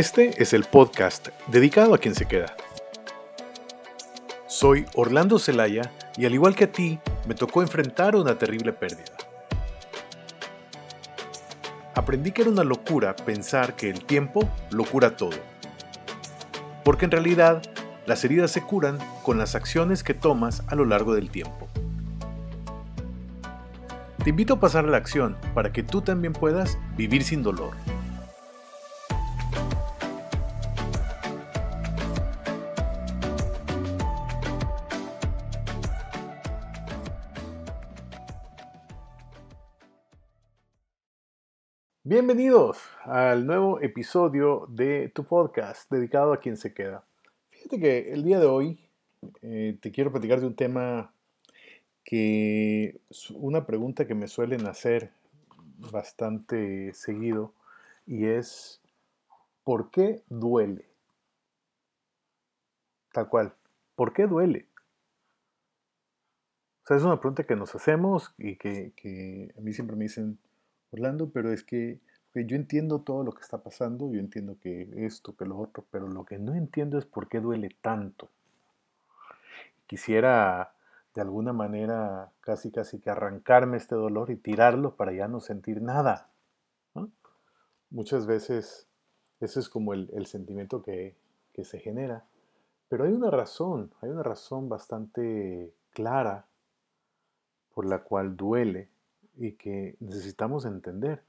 Este es el podcast dedicado a quien se queda. Soy Orlando Zelaya y al igual que a ti, me tocó enfrentar una terrible pérdida. Aprendí que era una locura pensar que el tiempo lo cura todo. Porque en realidad, las heridas se curan con las acciones que tomas a lo largo del tiempo. Te invito a pasar a la acción para que tú también puedas vivir sin dolor. Bienvenidos al nuevo episodio de tu podcast dedicado a quien se queda. Fíjate que el día de hoy eh, te quiero platicar de un tema que es una pregunta que me suelen hacer bastante seguido y es ¿por qué duele? Tal cual, ¿por qué duele? O sea, es una pregunta que nos hacemos y que, que a mí siempre me dicen, Orlando, pero es que yo entiendo todo lo que está pasando, yo entiendo que esto, que lo otro, pero lo que no entiendo es por qué duele tanto. Quisiera de alguna manera casi casi que arrancarme este dolor y tirarlo para ya no sentir nada. Muchas veces ese es como el, sentimiento que se genera. Pero hay una razón, hay una razón bastante clara por la cual duele y que necesitamos entender.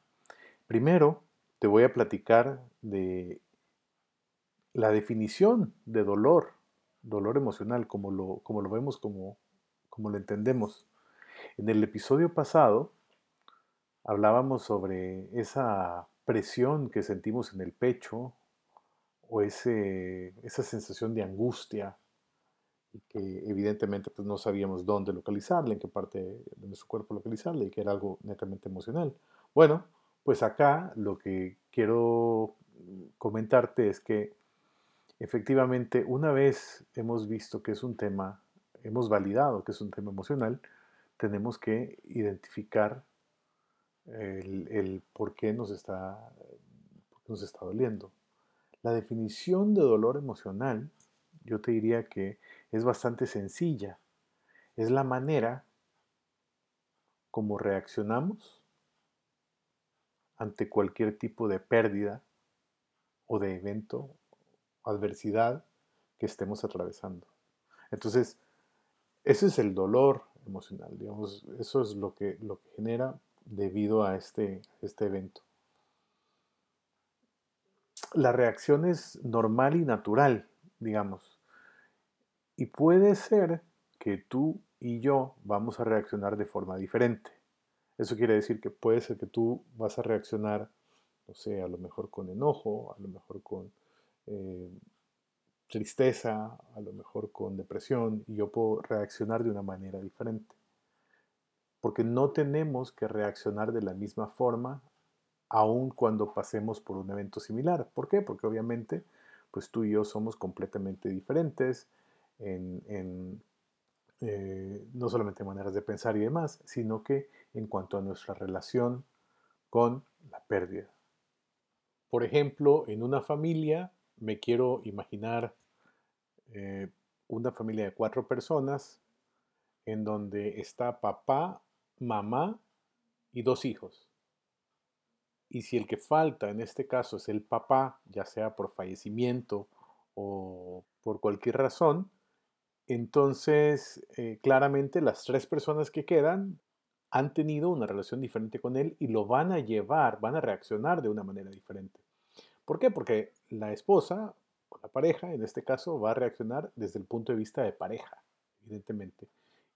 Primero, te voy a platicar de la definición de dolor, dolor emocional, como lo, como lo vemos, como, como lo entendemos. En el episodio pasado hablábamos sobre esa presión que sentimos en el pecho o ese, esa sensación de angustia que evidentemente pues, no sabíamos dónde localizarla, en qué parte de nuestro cuerpo localizarla y que era algo netamente emocional. Bueno, pues acá lo que quiero comentarte es que efectivamente una vez hemos visto que es un tema, hemos validado que es un tema emocional, tenemos que identificar el, por, qué nos está, nos está doliendo. La definición de dolor emocional, yo te diría que es bastante sencilla. Es la manera como reaccionamos ante cualquier tipo de pérdida o de evento, adversidad que estemos atravesando. Entonces, ese es el dolor emocional, digamos, eso es lo que, lo que genera debido a este, este evento. La reacción es normal y natural, digamos, y puede ser que tú y yo vamos a reaccionar de forma diferente. Eso quiere decir que puede ser que tú vas a reaccionar, no sé, a lo mejor con enojo, a lo mejor con eh, tristeza, a lo mejor con depresión, y yo puedo reaccionar de una manera diferente. Porque no tenemos que reaccionar de la misma forma aun cuando pasemos por un evento similar. ¿Por qué? Porque obviamente, pues tú y yo somos completamente diferentes en, eh, no solamente maneras de pensar y demás, sino que en cuanto a nuestra relación con la pérdida. Por ejemplo, en una familia, me quiero imaginar eh, una familia de cuatro personas en donde está papá, mamá y dos hijos. Y si el que falta en este caso es el papá, ya sea por fallecimiento o por cualquier razón, entonces, eh, claramente las tres personas que quedan han tenido una relación diferente con él y lo van a llevar, van a reaccionar de una manera diferente. ¿Por qué? Porque la esposa o la pareja, en este caso, va a reaccionar desde el punto de vista de pareja, evidentemente.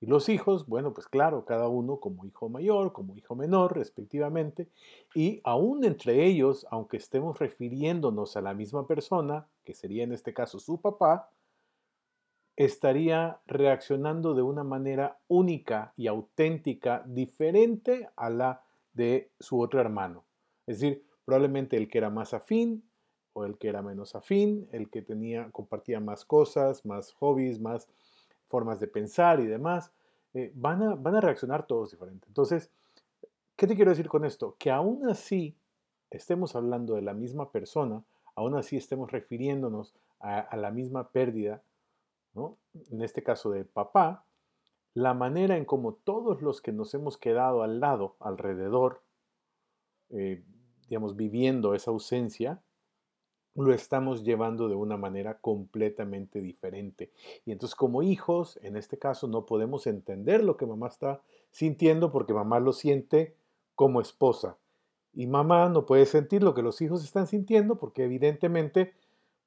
Y los hijos, bueno, pues claro, cada uno como hijo mayor, como hijo menor, respectivamente. Y aún entre ellos, aunque estemos refiriéndonos a la misma persona, que sería en este caso su papá, estaría reaccionando de una manera única y auténtica, diferente a la de su otro hermano. Es decir, probablemente el que era más afín o el que era menos afín, el que tenía, compartía más cosas, más hobbies, más formas de pensar y demás, eh, van, a, van a reaccionar todos diferentes. Entonces, ¿qué te quiero decir con esto? Que aún así estemos hablando de la misma persona, aún así estemos refiriéndonos a, la misma pérdida, en este caso de papá, la manera en como todos los que nos hemos quedado al lado, alrededor, eh, digamos, viviendo esa ausencia, lo estamos llevando de una manera completamente diferente. Y entonces como hijos, en este caso, no podemos entender lo que mamá está sintiendo porque mamá lo siente como esposa. Y mamá no puede sentir lo que los hijos están sintiendo porque evidentemente,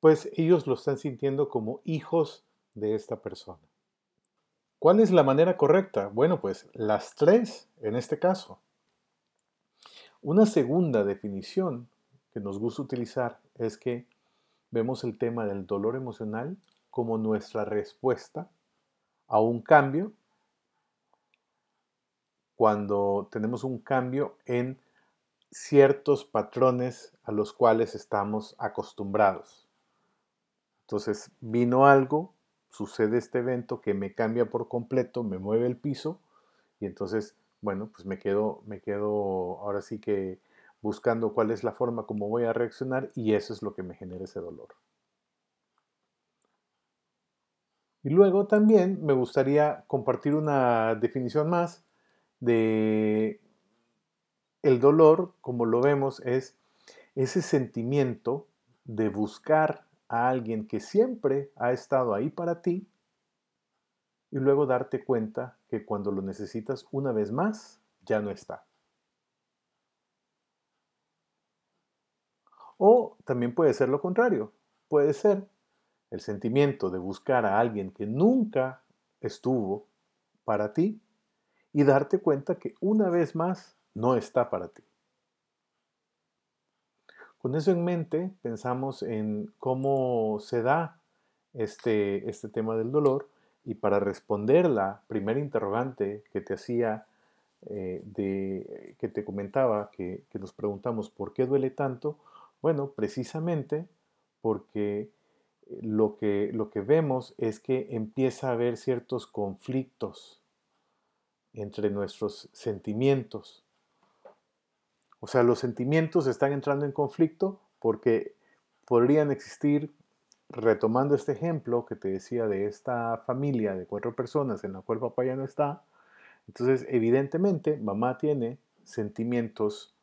pues ellos lo están sintiendo como hijos de esta persona. ¿Cuál es la manera correcta? Bueno, pues las tres en este caso. Una segunda definición que nos gusta utilizar es que vemos el tema del dolor emocional como nuestra respuesta a un cambio cuando tenemos un cambio en ciertos patrones a los cuales estamos acostumbrados. Entonces vino algo, sucede este evento que me cambia por completo, me mueve el piso y entonces, bueno, pues me quedo, me quedo ahora sí que buscando cuál es la forma como voy a reaccionar y eso es lo que me genera ese dolor. Y luego también me gustaría compartir una definición más de el dolor, como lo vemos, es ese sentimiento de buscar a alguien que siempre ha estado ahí para ti y luego darte cuenta que cuando lo necesitas una vez más, ya no está. O también puede ser lo contrario. Puede ser el sentimiento de buscar a alguien que nunca estuvo para ti y darte cuenta que una vez más no está para ti. Con eso en mente, pensamos en cómo se da este, este tema del dolor y para responder la primera interrogante que te hacía, eh, de, que te comentaba, que, que nos preguntamos por qué duele tanto, bueno, precisamente porque lo que, lo que vemos es que empieza a haber ciertos conflictos entre nuestros sentimientos. O sea, los sentimientos están entrando en conflicto porque podrían existir, retomando este ejemplo que te decía de esta familia de cuatro personas en la cual papá ya no está, entonces evidentemente mamá tiene sentimientos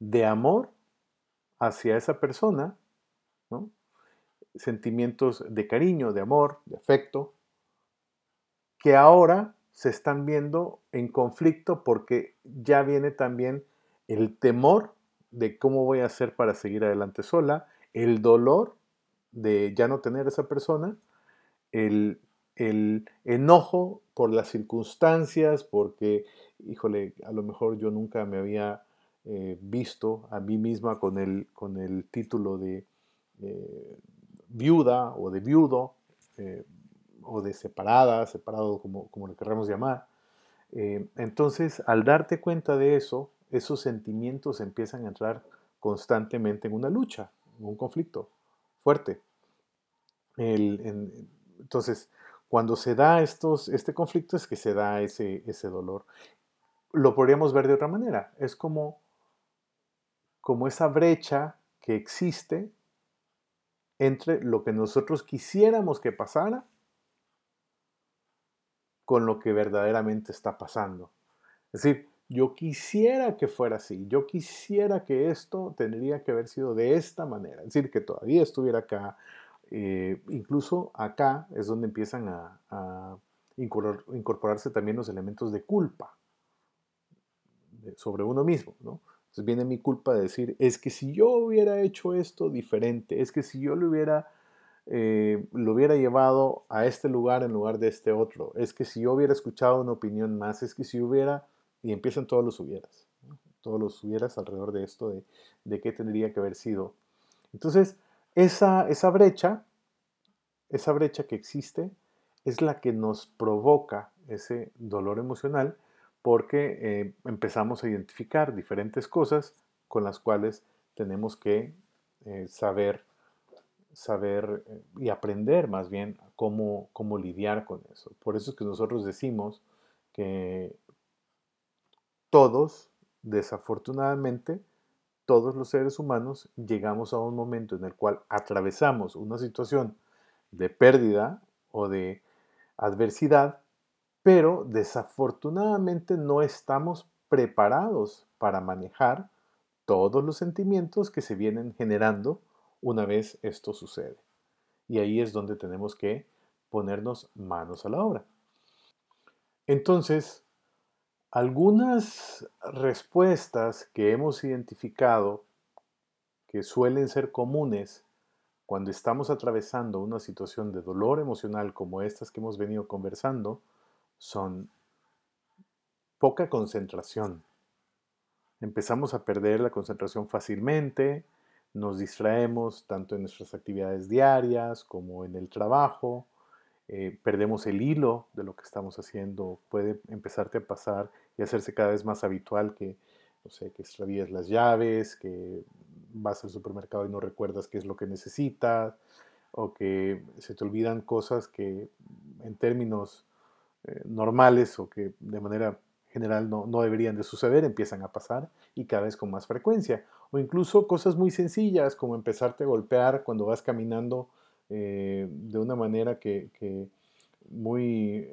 de amor hacia esa persona, sentimientos de cariño, de amor, de afecto, que ahora se están viendo en conflicto porque ya viene también el temor de cómo voy a hacer para seguir adelante sola, el dolor de ya no tener a esa persona, el, enojo por las circunstancias, porque, híjole, a lo mejor yo nunca me había eh, visto a mí misma con el, con el título de eh, viuda o de viudo, eh, o de separada, separado como, como lo querramos llamar. entonces, al darte cuenta de eso, esos sentimientos empiezan a entrar constantemente en una lucha, en un conflicto fuerte. entonces, cuando se da este conflicto es que se da ese, ese dolor. Lo podríamos ver de otra manera. Es como como esa brecha que existe entre lo que nosotros quisiéramos que pasara con lo que verdaderamente está pasando. Es decir, yo quisiera que fuera así, yo quisiera que esto tendría que haber sido de esta manera, es decir, que todavía estuviera acá, eh, incluso acá es donde empiezan a, incorporarse también los elementos de culpa sobre uno mismo, ¿no? Entonces viene mi culpa de decir, es que si yo hubiera hecho esto diferente, es que si yo lo hubiera, eh, lo hubiera llevado a este lugar en lugar de este otro, es que si yo hubiera escuchado una opinión más, es que si hubiera, y empiezan todos los hubieras, todos los hubieras alrededor de esto, de, de qué tendría que haber sido. Entonces, esa, esa brecha, esa brecha que existe, es la que nos provoca ese dolor emocional porque eh, empezamos a identificar diferentes cosas con las cuales tenemos que eh, saber, saber eh, y aprender más bien cómo, cómo lidiar con eso. Por eso es que nosotros decimos que todos, desafortunadamente, todos los seres humanos llegamos a un momento en el cual atravesamos una situación de pérdida o de adversidad, pero desafortunadamente no estamos preparados para manejar todos los sentimientos que se vienen generando una vez esto sucede. Y ahí es donde tenemos que ponernos manos a la obra. Entonces, algunas respuestas que hemos identificado que suelen ser comunes cuando estamos atravesando una situación de dolor emocional como estas que hemos venido conversando son poca concentración. Empezamos a perder la concentración fácilmente, nos distraemos tanto en nuestras actividades diarias como en el trabajo, eh, perdemos el hilo de lo que estamos haciendo, puede empezarte a pasar y hacerse cada vez más habitual que, no sé, que extravíes las llaves, que vas al supermercado y no recuerdas qué es lo que necesitas, o que se te olvidan cosas que en términos eh, normales o que de manera general no, no, deberían de suceder, empiezan a pasar y cada vez con más frecuencia. O incluso cosas muy sencillas como empezarte a golpear cuando vas caminando eh, de una manera que, muy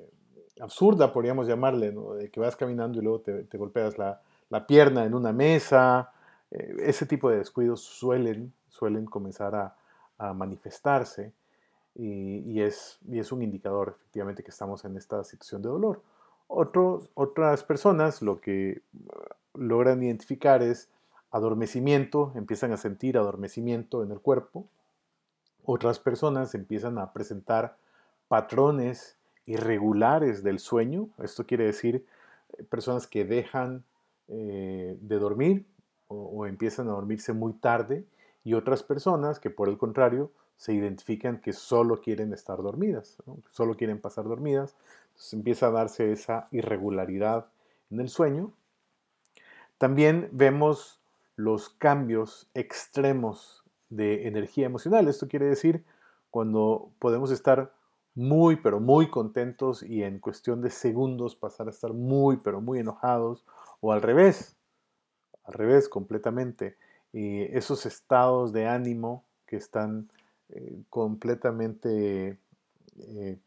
absurda, podríamos llamarle, de que vas caminando y luego te, golpeas la, pierna en una mesa. Eh, ese tipo de descuidos suelen, suelen comenzar a, manifestarse y, es, y es un indicador efectivamente que estamos en esta situación de dolor. Otros, otras personas lo que uh, logran identificar es adormecimiento, empiezan a sentir adormecimiento en el cuerpo, otras personas empiezan a presentar patrones irregulares del sueño. Esto quiere decir eh, personas que dejan eh, de dormir o, empiezan a dormirse muy tarde y otras personas que por el contrario se identifican que solo quieren estar dormidas, solo quieren pasar dormidas. Entonces empieza a darse esa irregularidad en el sueño. También vemos los cambios extremos de energía emocional. Esto quiere decir cuando podemos estar muy, pero muy contentos y en cuestión de segundos pasar a estar muy, pero muy enojados o al revés, al revés completamente. Y esos estados de ánimo que están eh, completamente, eh,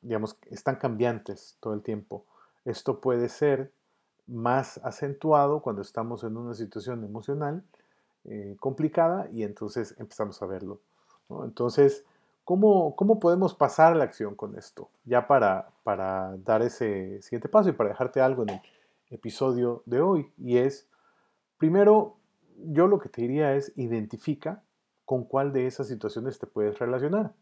digamos, están cambiantes todo el tiempo. Esto puede ser más acentuado cuando estamos en una situación emocional eh, complicada y entonces empezamos a verlo. Entonces, ¿cómo, ¿cómo, podemos pasar a la acción con esto? Ya para, para dar ese siguiente paso y para dejarte algo en el episodio de hoy. Y es, primero, yo lo que te diría es identifica con cuál de esas situaciones te puedes relacionar.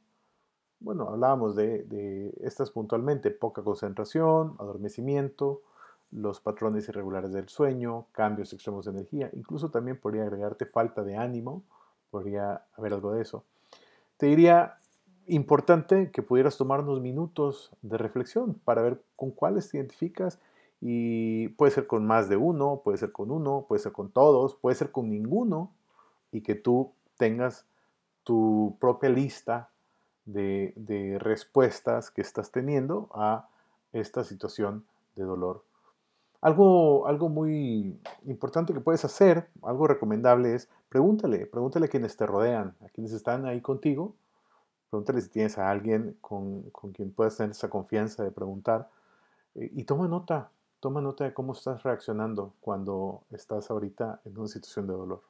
Bueno, hablábamos de, de estas puntualmente, poca concentración, adormecimiento, los patrones irregulares del sueño, cambios extremos de energía, incluso también podría agregarte falta de ánimo, podría haber algo de eso. Te diría importante que pudieras tomar unos minutos de reflexión para ver con cuáles te identificas y puede ser con más de uno, puede ser con uno, puede ser con todos, puede ser con ninguno y que tú tengas tu propia lista de, de respuestas que estás teniendo a esta situación de dolor. Algo, algo muy importante que puedes hacer, algo recomendable es pregúntale, pregúntale a quienes te rodean, a quienes están ahí contigo, pregúntale si tienes a alguien con, quien puedas tener esa confianza de preguntar eh, y toma nota, toma nota de cómo estás reaccionando cuando estás ahorita en una situación de dolor.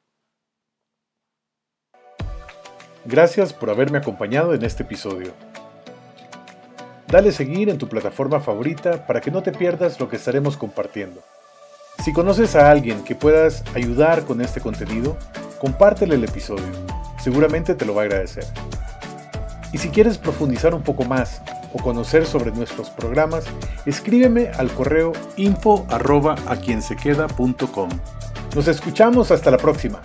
Gracias por haberme acompañado en este episodio. Dale seguir en tu plataforma favorita para que no te pierdas lo que estaremos compartiendo. Si conoces a alguien que puedas ayudar con este contenido, compártele el episodio. Seguramente te lo va a agradecer. Y si quieres profundizar un poco más o conocer sobre nuestros programas, escríbeme al correo info arroba a quien se queda Nos escuchamos hasta la próxima.